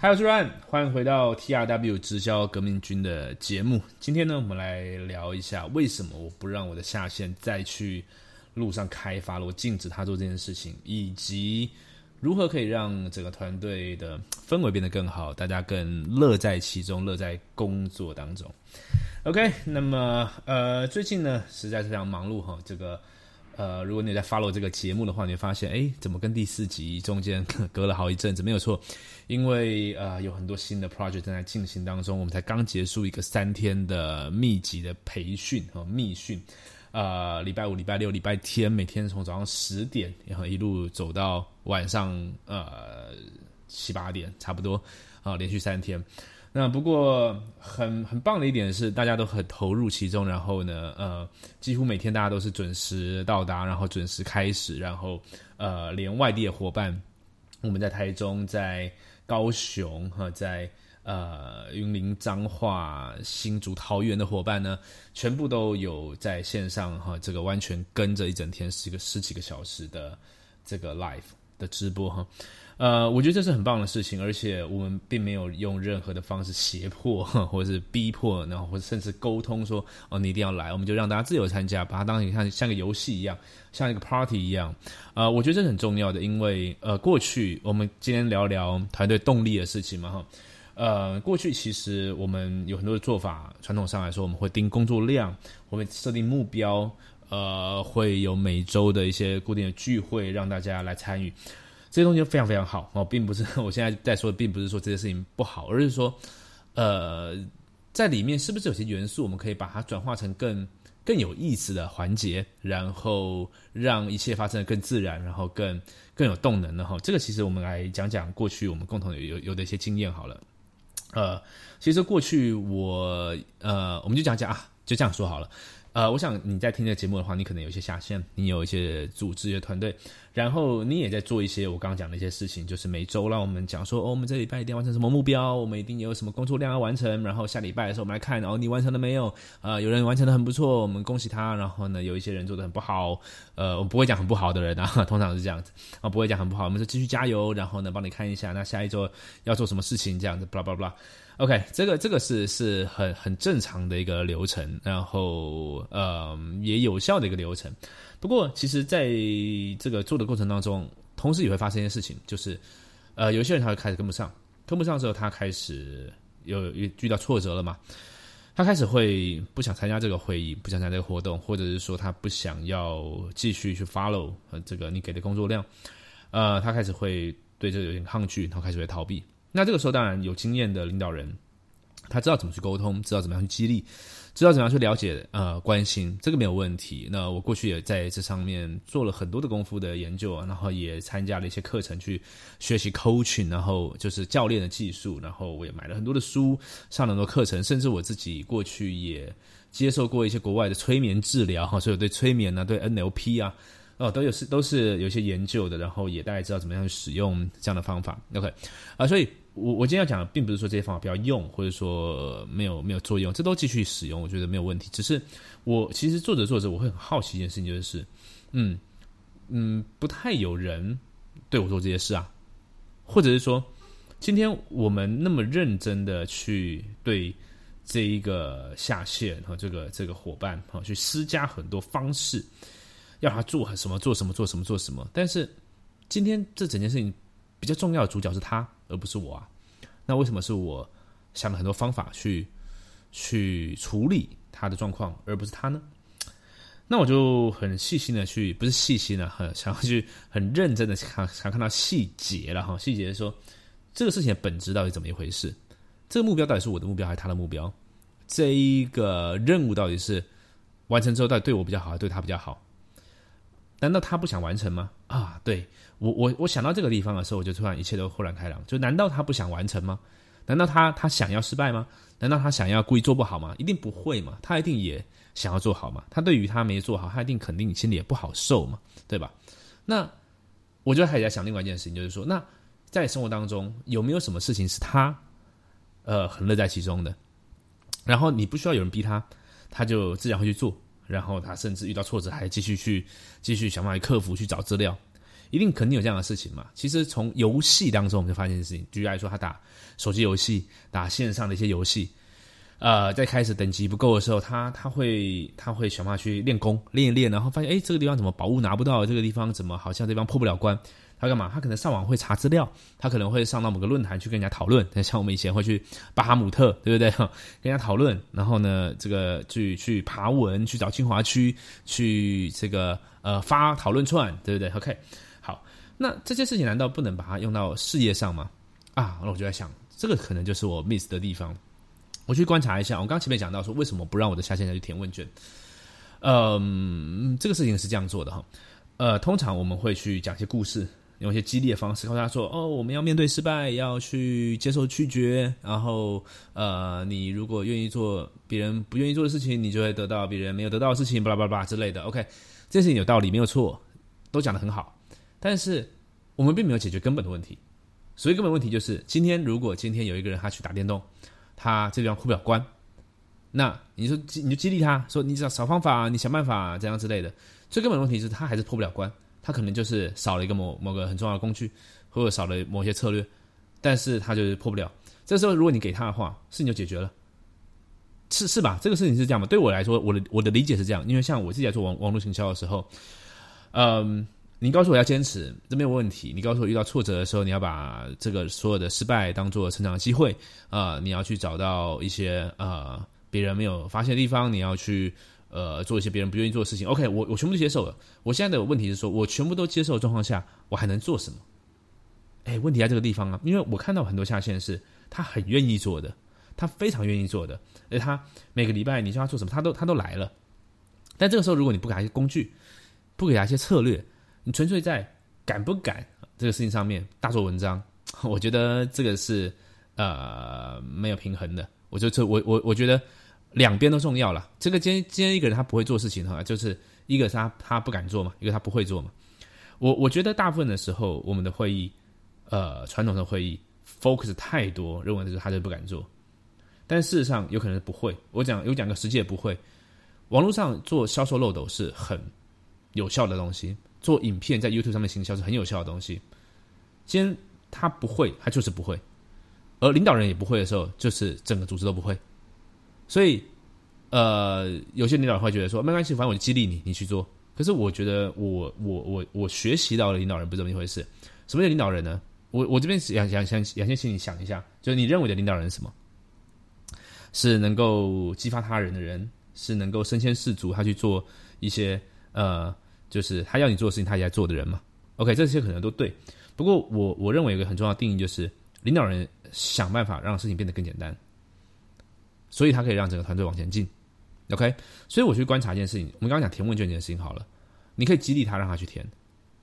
嗨，我是 Ryan，欢迎回到 TRW 直销革命军的节目。今天呢，我们来聊一下为什么我不让我的下线再去路上开发了，我禁止他做这件事情，以及如何可以让整个团队的氛围变得更好，大家更乐在其中，乐在工作当中。OK，那么呃，最近呢实在是非常忙碌哈，这个。呃，如果你在 follow 这个节目的话，你会发现，哎，怎么跟第四集中间 隔了好一阵子？没有错，因为呃有很多新的 project 正在进行当中。我们才刚结束一个三天的密集的培训和密训，呃，礼拜五、礼拜六、礼拜天，每天从早上十点然后一路走到晚上呃七八点，差不多啊，连续三天。那不过很很棒的一点是，大家都很投入其中，然后呢，呃，几乎每天大家都是准时到达，然后准时开始，然后呃，连外地的伙伴，我们在台中、在高雄和在呃云林彰化、新竹桃园的伙伴呢，全部都有在线上哈，这个完全跟着一整天十个十几个小时的这个 live 的直播哈。呃，我觉得这是很棒的事情，而且我们并没有用任何的方式胁迫，或者是逼迫，然后或者甚至沟通说，哦，你一定要来，我们就让大家自由参加，把它当成像像个游戏一样，像一个 party 一样。呃，我觉得这是很重要的，因为呃，过去我们今天聊聊团队动力的事情嘛，哈，呃，过去其实我们有很多的做法，传统上来说，我们会定工作量，我们设定目标，呃，会有每周的一些固定的聚会，让大家来参与。这些东西非常非常好哦，并不是 我现在在说，并不是说这些事情不好，而是说，呃，在里面是不是有些元素，我们可以把它转化成更更有意思的环节，然后让一切发生的更自然，然后更更有动能的哈。这个其实我们来讲讲过去我们共同有有有的一些经验好了。呃，其实过去我呃，我们就讲讲啊，就这样说好了。呃，我想你在听这个节目的话，你可能有一些下线，你有一些组织的团队，然后你也在做一些我刚刚讲的一些事情，就是每周让我们讲说，哦，我们这礼拜一定完成什么目标，我们一定有什么工作量要完成，然后下礼拜的时候我们来看，哦你完成了没有？啊，有人完成的很不错，我们恭喜他。然后呢，有一些人做的很不好，呃，我不会讲很不好的人啊，通常是这样子啊，不会讲很不好，我们就继续加油，然后呢，帮你看一下，那下一周要做什么事情，这样子，巴拉巴拉巴拉。OK，这个这个是是很很正常的一个流程，然后呃也有效的一个流程。不过，其实在这个做的过程当中，同时也会发生一件事情，就是呃有些人他会开始跟不上，跟不上之后，他开始有遇遇到挫折了嘛，他开始会不想参加这个会议，不想参加这个活动，或者是说他不想要继续去 follow 呃这个你给的工作量，呃，他开始会对这个有点抗拒，然后开始会逃避。那这个时候，当然有经验的领导人，他知道怎么去沟通，知道怎么样去激励，知道怎么样去了解，呃，关心，这个没有问题。那我过去也在这上面做了很多的功夫的研究，然后也参加了一些课程去学习 coaching，然后就是教练的技术，然后我也买了很多的书，上很多课程，甚至我自己过去也接受过一些国外的催眠治疗，哈，所以我对催眠呢，对 NLP 啊。哦，都有是都是有些研究的，然后也大概知道怎么样去使用这样的方法。OK，啊，所以我我今天要讲的，并不是说这些方法不要用，或者说没有没有作用，这都继续使用，我觉得没有问题。只是我其实做着做着，我会很好奇一件事情，就是，嗯嗯，不太有人对我做这些事啊，或者是说，今天我们那么认真的去对这一个下线和这个这个伙伴哈，去施加很多方式。要他做什么做什么做什么做什么，但是今天这整件事情比较重要的主角是他，而不是我啊。那为什么是我想了很多方法去去处理他的状况，而不是他呢？那我就很细心的去，不是细心的，很想要去很认真的看，想看到细节了哈。细节说这个事情的本质到底怎么一回事？这个目标到底是我的目标还是他的目标？这一个任务到底是完成之后到底对我比较好，还是对他比较好？难道他不想完成吗？啊，对我我我想到这个地方的时候，我就突然一切都豁然开朗。就难道他不想完成吗？难道他他想要失败吗？难道他想要故意做不好吗？一定不会嘛，他一定也想要做好嘛。他对于他没做好，他一定肯定心里也不好受嘛，对吧？那我就开始在想另外一件事情，就是说，那在生活当中有没有什么事情是他呃很乐在其中的？然后你不需要有人逼他，他就自然会去做。然后他甚至遇到挫折，还继续去继续想办法克服，去找资料。一定肯定有这样的事情嘛。其实从游戏当中我们就发现事情，举例来说，他打手机游戏、打线上的一些游戏，呃，在开始等级不够的时候，他他会他会想办法去练功练一练，然后发现哎，这个地方怎么宝物拿不到？这个地方怎么好像这地方破不了关？他干嘛？他可能上网会查资料，他可能会上到某个论坛去跟人家讨论。像我们以前会去巴哈姆特，对不对？跟人家讨论，然后呢，这个去去爬文，去找清华区，去这个呃发讨论串，对不对？OK，好，那这些事情难道不能把它用到事业上吗？啊，那我就在想，这个可能就是我 miss 的地方。我去观察一下，我刚前面讲到说，为什么不让我的下线再去填问卷？嗯，这个事情是这样做的哈。呃，通常我们会去讲一些故事。用一些激励的方式告诉他说：“哦，我们要面对失败，要去接受拒绝。然后，呃，你如果愿意做别人不愿意做的事情，你就会得到别人没有得到的事情，巴拉巴拉巴拉之类的。OK，这件事情有道理，没有错，都讲得很好。但是，我们并没有解决根本的问题。所以，根本问题就是：今天如果今天有一个人他去打电动，他这地方过不了关，那你说你就激励他说：你只要找方法，你想办法，这样之类的。最根本的问题是他还是破不了关。”他可能就是少了一个某某个很重要的工具，或者少了某些策略，但是他就是破不了。这时候如果你给他的话，事情就解决了，是是吧？这个事情是这样吧？对我来说，我的我的理解是这样，因为像我自己在做网网络营销的时候，嗯，你告诉我要坚持，这没有问题。你告诉我遇到挫折的时候，你要把这个所有的失败当做成长的机会啊，你要去找到一些呃别人没有发现的地方，你要去。呃，做一些别人不愿意做的事情，OK，我我全部都接受了。我现在的问题是说，我全部都接受的状况下，我还能做什么？哎，问题在这个地方啊，因为我看到很多下线是他很愿意做的，他非常愿意做的，而他每个礼拜你叫他做什么，他都他都来了。但这个时候，如果你不给他一些工具，不给他一些策略，你纯粹在敢不敢这个事情上面大做文章，我觉得这个是呃没有平衡的。我就这我我我觉得。两边都重要了。这个今天今天一个人他不会做事情的话，就是一个是他他不敢做嘛，一个他不会做嘛。我我觉得大部分的时候，我们的会议，呃，传统的会议 focus 太多，认为就是他就不敢做。但事实上有可能不会。我讲有讲个实际也不会。网络上做销售漏斗是很有效的东西，做影片在 YouTube 上面行销是很有效的东西。今天他不会，他就是不会。而领导人也不会的时候，就是整个组织都不会。所以，呃，有些领导会觉得说没关系，反正我激励你，你去做。可是我觉得，我我我我学习到的领导人不是这么一回事。什么叫领导人呢？我我这边想想想，想先请你想一下，就是你认为的领导人是什么？是能够激发他人的人，是能够身先士卒，他去做一些呃，就是他要你做的事情，他也在做的人嘛？OK，这些可能都对。不过我我认为有个很重要的定义，就是领导人想办法让事情变得更简单。所以他可以让整个团队往前进，OK。所以我去观察一件事情，我们刚刚讲填问卷这件事情好了，你可以激励他让他去填，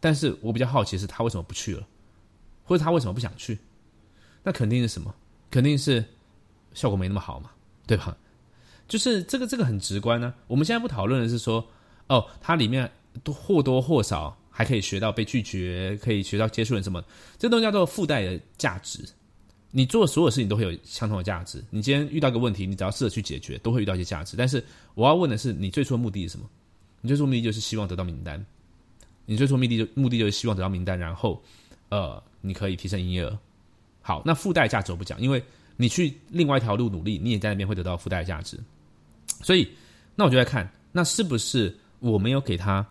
但是我比较好奇是他为什么不去了，或者他为什么不想去？那肯定是什么？肯定是效果没那么好嘛，对吧？就是这个这个很直观呢。我们现在不讨论的是说，哦，它里面都或多或少还可以学到被拒绝，可以学到接触人什么，这东西叫做附带的价值。你做所有事情都会有相同的价值。你今天遇到个问题，你只要试着去解决，都会遇到一些价值。但是我要问的是，你最初的目的是什么？你最初目的就是希望得到名单。你最初目的就目的就是希望得到名单，然后呃，你可以提升营业额。好，那附带价值我不讲，因为你去另外一条路努力，你也在那边会得到附带价值。所以，那我就在看，那是不是我没有给他，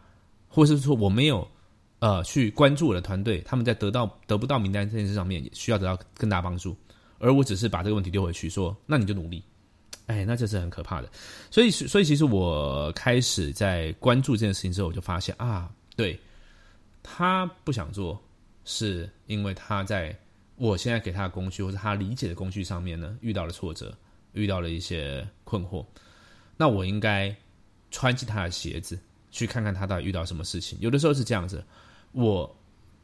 或者是说我没有。呃，去关注我的团队，他们在得到得不到名单这件事上面，也需要得到更大帮助。而我只是把这个问题丢回去，说那你就努力。哎，那这是很可怕的。所以，所以其实我开始在关注这件事情之后，我就发现啊，对他不想做，是因为他在我现在给他的工具或者他理解的工具上面呢，遇到了挫折，遇到了一些困惑。那我应该穿进他的鞋子，去看看他到底遇到什么事情。有的时候是这样子。我，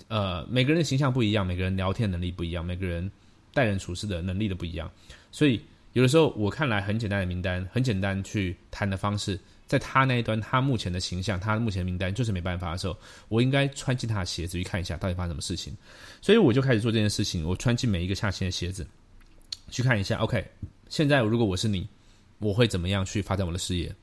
呃，每个人的形象不一样，每个人聊天能力不一样，每个人待人处事的能力都不一样，所以有的时候我看来很简单的名单，很简单去谈的方式，在他那一端，他目前的形象，他目前的名单就是没办法的时候，我应该穿进他的鞋子去看一下到底发生什么事情，所以我就开始做这件事情，我穿进每一个下线的鞋子，去看一下，OK，现在如果我是你，我会怎么样去发展我的事业？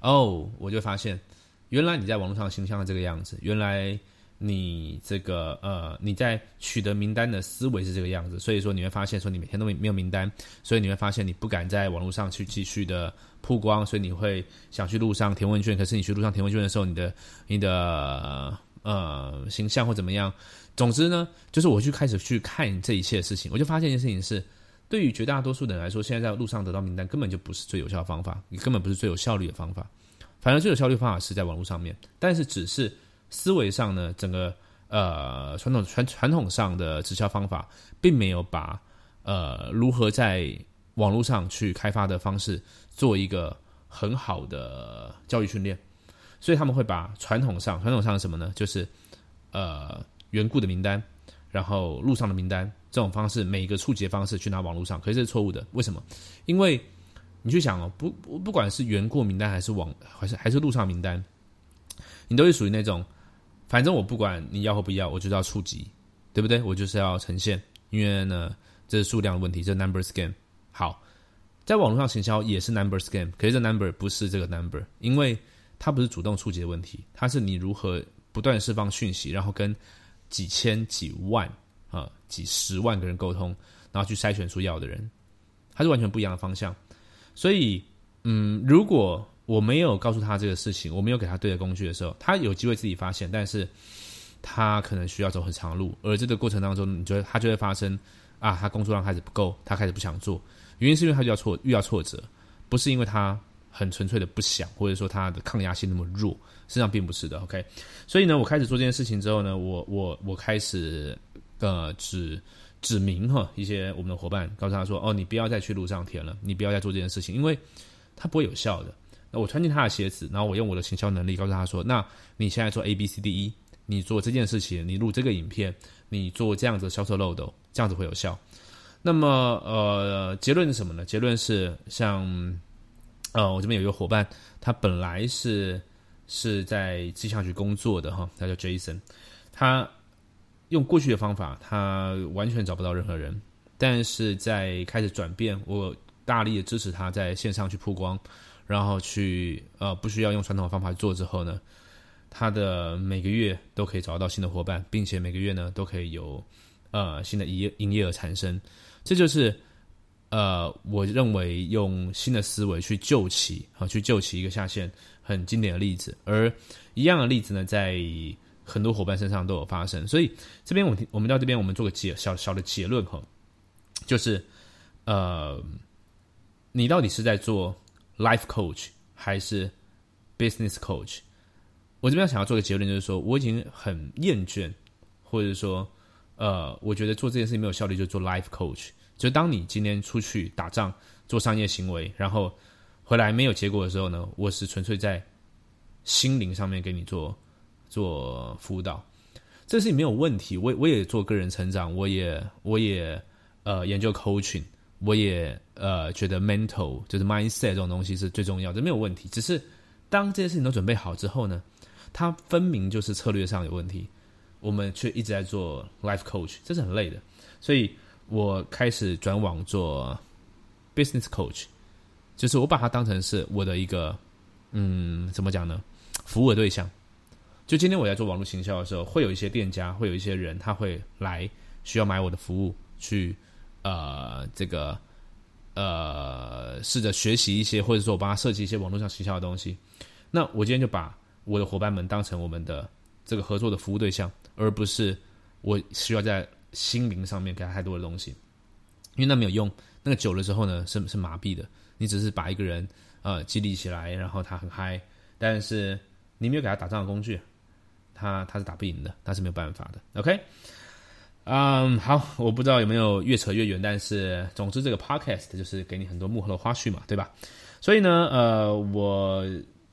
哦，我就发现，原来你在网络上形象是这个样子，原来。你这个呃，你在取得名单的思维是这个样子，所以说你会发现说你每天都没没有名单，所以你会发现你不敢在网络上去继续的曝光，所以你会想去路上填问卷，可是你去路上填问卷的时候，你的你的呃形象或怎么样，总之呢，就是我去开始去看这一切事情，我就发现一件事情是，对于绝大多数的人来说，现在在路上得到名单根本就不是最有效的方法，你根本不是最有效率的方法，反正最有效率方法是在网络上面，但是只是。思维上呢，整个呃传统传传统上的直销方法，并没有把呃如何在网络上去开发的方式做一个很好的教育训练，所以他们会把传统上传统上什么呢？就是呃缘故的名单，然后路上的名单这种方式，每一个触及方式去拿网络上，可是这是错误的。为什么？因为你去想哦，不不不管是缘故名单还是网还是还是路上名单，你都是属于那种。反正我不管你要或不要，我就是要触及，对不对？我就是要呈现，因为呢，这是数量的问题，这 number game。好，在网络上行销也是 numbers game，可是这 number 不是这个 number，因为它不是主动触及的问题，它是你如何不断释放讯息，然后跟几千、几万啊、几十万个人沟通，然后去筛选出要的人，它是完全不一样的方向。所以，嗯，如果我没有告诉他这个事情，我没有给他对的工具的时候，他有机会自己发现，但是他可能需要走很长路，而这个过程当中，你觉得他就会发生啊，他工作量开始不够，他开始不想做，原因是因为他遇到挫遇到挫折，不是因为他很纯粹的不想，或者说他的抗压性那么弱，实际上并不是的。OK，所以呢，我开始做这件事情之后呢，我我我开始呃指指明哈一些我们的伙伴，告诉他说，哦，你不要再去路上填了，你不要再做这件事情，因为它不会有效的。那我穿进他的鞋子，然后我用我的行销能力告诉他说：“那你现在做 A B C D E，你做这件事情，你录这个影片，你做这样子销售漏斗，这样子会有效。”那么呃，结论是什么呢？结论是像呃，我这边有一个伙伴，他本来是是在气象局工作的哈，他叫 Jason，他用过去的方法，他完全找不到任何人，但是在开始转变，我大力的支持他在线上去曝光。然后去呃不需要用传统的方法做之后呢，他的每个月都可以找到新的伙伴，并且每个月呢都可以有呃新的营业营业额产生。这就是呃我认为用新的思维去救起啊去救起一个下线很经典的例子。而一样的例子呢，在很多伙伴身上都有发生。所以这边我我们到这边我们做个结小小的结论哈，就是呃你到底是在做。Life coach 还是 business coach？我这边想要做个结论，就是说我已经很厌倦，或者说，呃，我觉得做这件事情没有效率，就做 life coach。就当你今天出去打仗做商业行为，然后回来没有结果的时候呢，我是纯粹在心灵上面给你做做辅导。这事情没有问题，我我也做个人成长，我也我也呃研究 coaching。我也呃觉得 mental 就是 mindset 这种东西是最重要的，没有问题。只是当这些事情都准备好之后呢，它分明就是策略上有问题，我们却一直在做 life coach，这是很累的。所以我开始转网做 business coach，就是我把它当成是我的一个嗯怎么讲呢？服务的对象。就今天我在做网络行销的时候，会有一些店家，会有一些人，他会来需要买我的服务去。呃，这个呃，试着学习一些，或者说我帮他设计一些网络上营销的东西。那我今天就把我的伙伴们当成我们的这个合作的服务对象，而不是我需要在心灵上面给他太多的东西，因为那没有用。那个久了之后呢，是是麻痹的。你只是把一个人呃激励起来，然后他很嗨，但是你没有给他打仗的工具，他他是打不赢的，他是没有办法的。OK。嗯，好，我不知道有没有越扯越远，但是总之这个 podcast 就是给你很多幕后的花絮嘛，对吧？所以呢，呃，我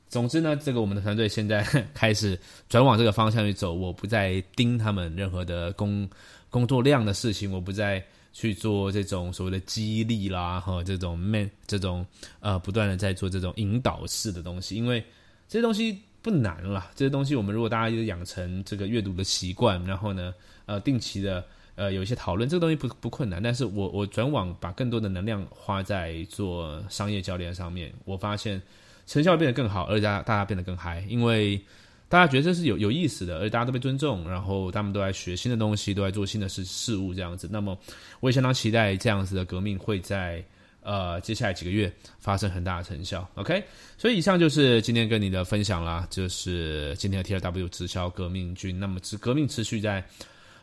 总之呢，这个我们的团队现在开始转往这个方向去走，我不再盯他们任何的工工作量的事情，我不再去做这种所谓的激励啦，和这种 man 这种呃不断的在做这种引导式的东西，因为这些东西不难了，这些东西我们如果大家就养成这个阅读的习惯，然后呢。呃，定期的呃有一些讨论，这个东西不不困难，但是我我转往把更多的能量花在做商业教练上面，我发现成效变得更好，而且大家大家变得更嗨，因为大家觉得这是有有意思的，而且大家都被尊重，然后他们都在学新的东西，都在做新的事事物这样子。那么我也相当期待这样子的革命会在呃接下来几个月发生很大的成效。OK，所以以上就是今天跟你的分享啦，就是今天的 T R W 直销革命军。那么，持革命持续在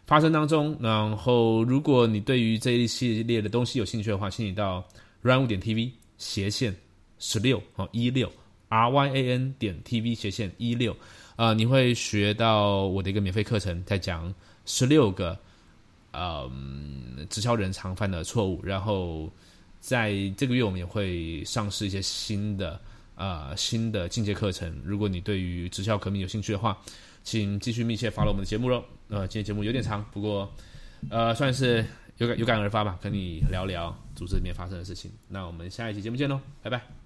发生当中。然后，如果你对于这一系列的东西有兴趣的话，请你到 Run 五点 TV 斜线十六哦一六 R Y A N 点 TV 斜线一六。啊，你会学到我的一个免费课程，在讲十六个呃直销人常犯的错误。然后在这个月，我们也会上市一些新的呃新的进阶课程。如果你对于直销革命有兴趣的话，请继续密切 follow 我们的节目喽。呃，今天节目有点长，不过呃算是有感有感而发吧，跟你聊聊组织里面发生的事情。那我们下一期节目见喽，拜拜。